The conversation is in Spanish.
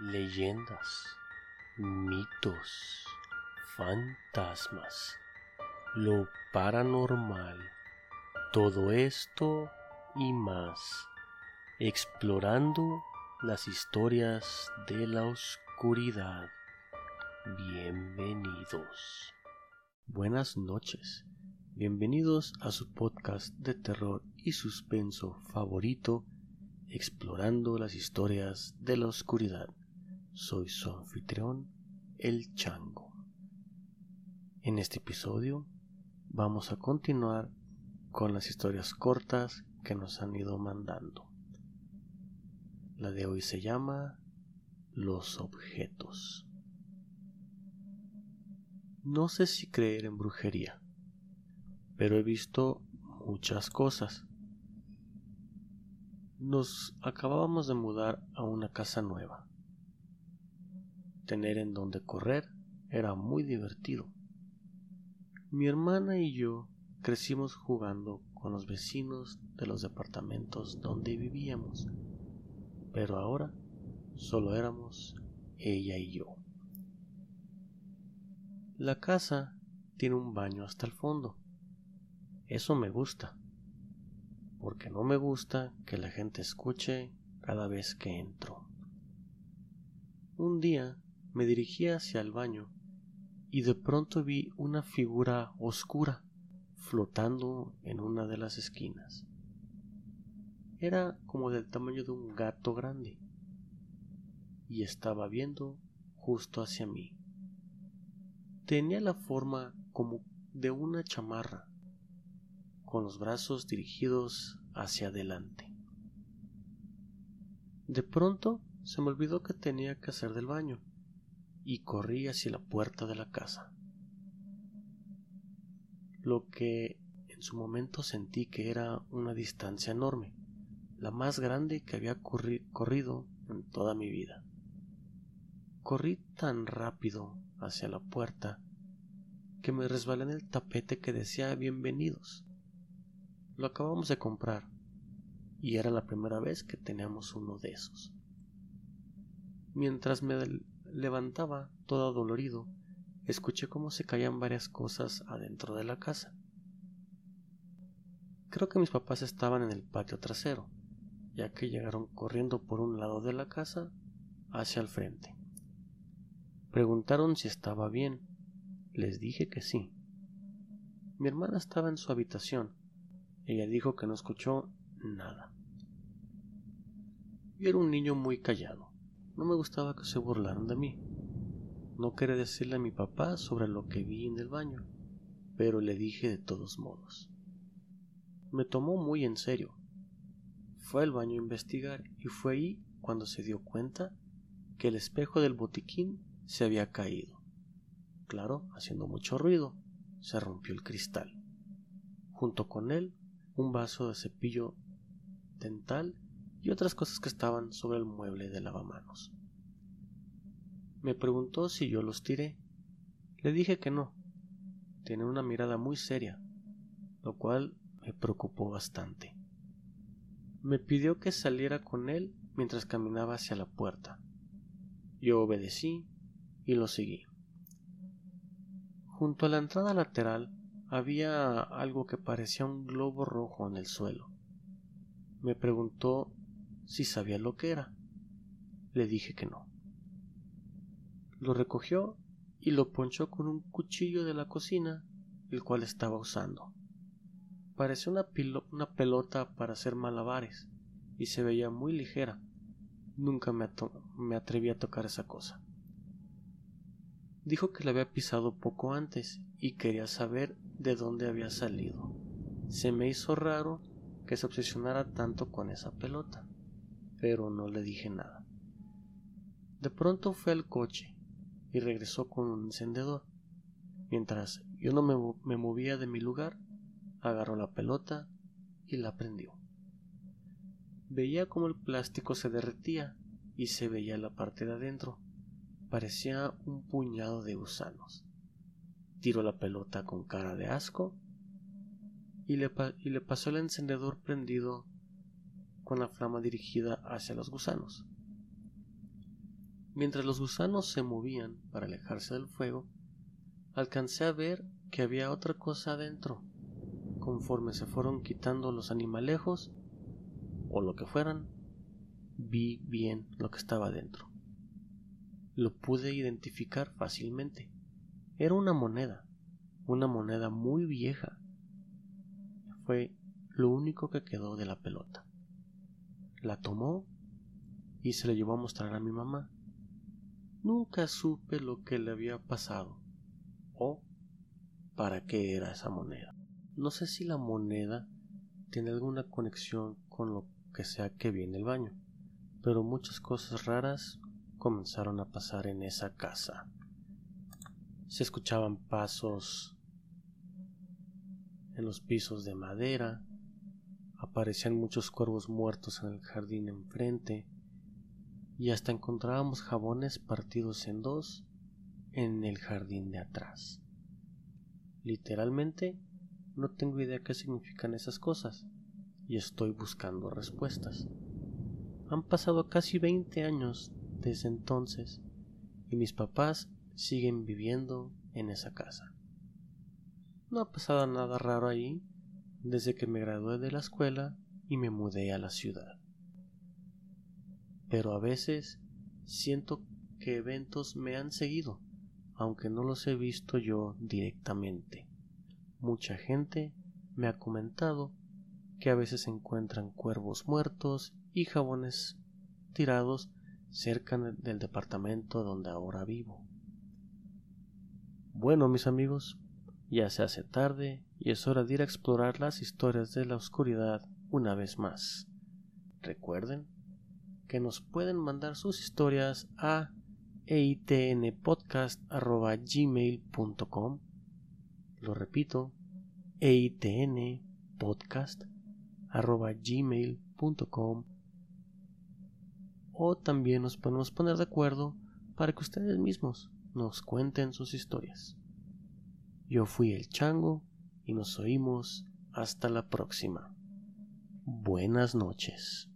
leyendas, mitos, fantasmas, lo paranormal, todo esto y más, explorando las historias de la oscuridad. Bienvenidos. Buenas noches. Bienvenidos a su podcast de terror y suspenso favorito, explorando las historias de la oscuridad. Soy su anfitrión, el Chango. En este episodio vamos a continuar con las historias cortas que nos han ido mandando. La de hoy se llama Los objetos. No sé si creer en brujería, pero he visto muchas cosas. Nos acabábamos de mudar a una casa nueva tener en donde correr era muy divertido. Mi hermana y yo crecimos jugando con los vecinos de los departamentos donde vivíamos, pero ahora solo éramos ella y yo. La casa tiene un baño hasta el fondo. Eso me gusta, porque no me gusta que la gente escuche cada vez que entro. Un día me dirigí hacia el baño y de pronto vi una figura oscura flotando en una de las esquinas. Era como del tamaño de un gato grande y estaba viendo justo hacia mí. Tenía la forma como de una chamarra, con los brazos dirigidos hacia adelante. De pronto se me olvidó que tenía que hacer del baño y corrí hacia la puerta de la casa. Lo que en su momento sentí que era una distancia enorme, la más grande que había corrido en toda mi vida. Corrí tan rápido hacia la puerta que me resbalé en el tapete que decía bienvenidos. Lo acabamos de comprar y era la primera vez que teníamos uno de esos. Mientras me levantaba todo dolorido, escuché cómo se caían varias cosas adentro de la casa. Creo que mis papás estaban en el patio trasero, ya que llegaron corriendo por un lado de la casa hacia el frente. Preguntaron si estaba bien. Les dije que sí. Mi hermana estaba en su habitación. Ella dijo que no escuchó nada. Yo era un niño muy callado. No me gustaba que se burlaran de mí. No quería decirle a mi papá sobre lo que vi en el baño, pero le dije de todos modos. Me tomó muy en serio. Fue al baño a investigar y fue ahí cuando se dio cuenta que el espejo del botiquín se había caído. Claro, haciendo mucho ruido, se rompió el cristal. Junto con él, un vaso de cepillo dental y otras cosas que estaban sobre el mueble de lavamanos. Me preguntó si yo los tiré. Le dije que no. Tiene una mirada muy seria, lo cual me preocupó bastante. Me pidió que saliera con él mientras caminaba hacia la puerta. Yo obedecí y lo seguí. Junto a la entrada lateral había algo que parecía un globo rojo en el suelo. Me preguntó si sabía lo que era. Le dije que no. Lo recogió y lo ponchó con un cuchillo de la cocina, el cual estaba usando. Parecía una, una pelota para hacer malabares y se veía muy ligera. Nunca me, me atreví a tocar esa cosa. Dijo que la había pisado poco antes y quería saber de dónde había salido. Se me hizo raro que se obsesionara tanto con esa pelota pero no le dije nada. De pronto fue al coche y regresó con un encendedor. Mientras yo no me, movía de mi lugar, agarró la pelota y la prendió. Veía como el plástico se derretía y se veía la parte de adentro. Parecía un puñado de gusanos. Tiró la pelota con cara de asco y le, y le pasó el encendedor prendido con la flama dirigida hacia los gusanos. Mientras los gusanos se movían para alejarse del fuego, alcancé a ver que había otra cosa adentro. Conforme se fueron quitando los animalejos, o lo que fueran, vi bien lo que estaba dentro. Lo pude identificar fácilmente. Era una moneda, una moneda muy vieja. Fue lo único que quedó de la pelota. La tomó y se la llevó a mostrar a mi mamá. Nunca supe lo que le había pasado o para qué era esa moneda. No sé si la moneda tiene alguna conexión con lo que sea que vi en el baño, pero muchas cosas raras comenzaron a pasar en esa casa. Se escuchaban pasos en los pisos de madera, aparecían muchos cuervos muertos en el jardín enfrente, y hasta encontrábamos jabones partidos en dos en el jardín de atrás. Literalmente, no tengo idea qué significan esas cosas, y estoy buscando respuestas. Han pasado casi 20 años desde entonces, y mis papás siguen viviendo en esa casa. No ha pasado nada raro ahí desde que me gradué de la escuela y me mudé a la ciudad. Pero a veces siento que eventos me han seguido, aunque no los he visto yo directamente. Mucha gente me ha comentado que a veces encuentran cuervos muertos y jabones tirados cerca del departamento donde ahora vivo. Bueno, mis amigos, ya se hace tarde y es hora de ir a explorar las historias de la oscuridad una vez más. Recuerden que nos pueden mandar sus historias a eitnpodcast.gmail.com Lo repito, eitnpodcast.gmail.com O también nos podemos poner de acuerdo para que ustedes mismos nos cuenten sus historias. Yo fui el chango y nos oímos hasta la próxima. Buenas noches.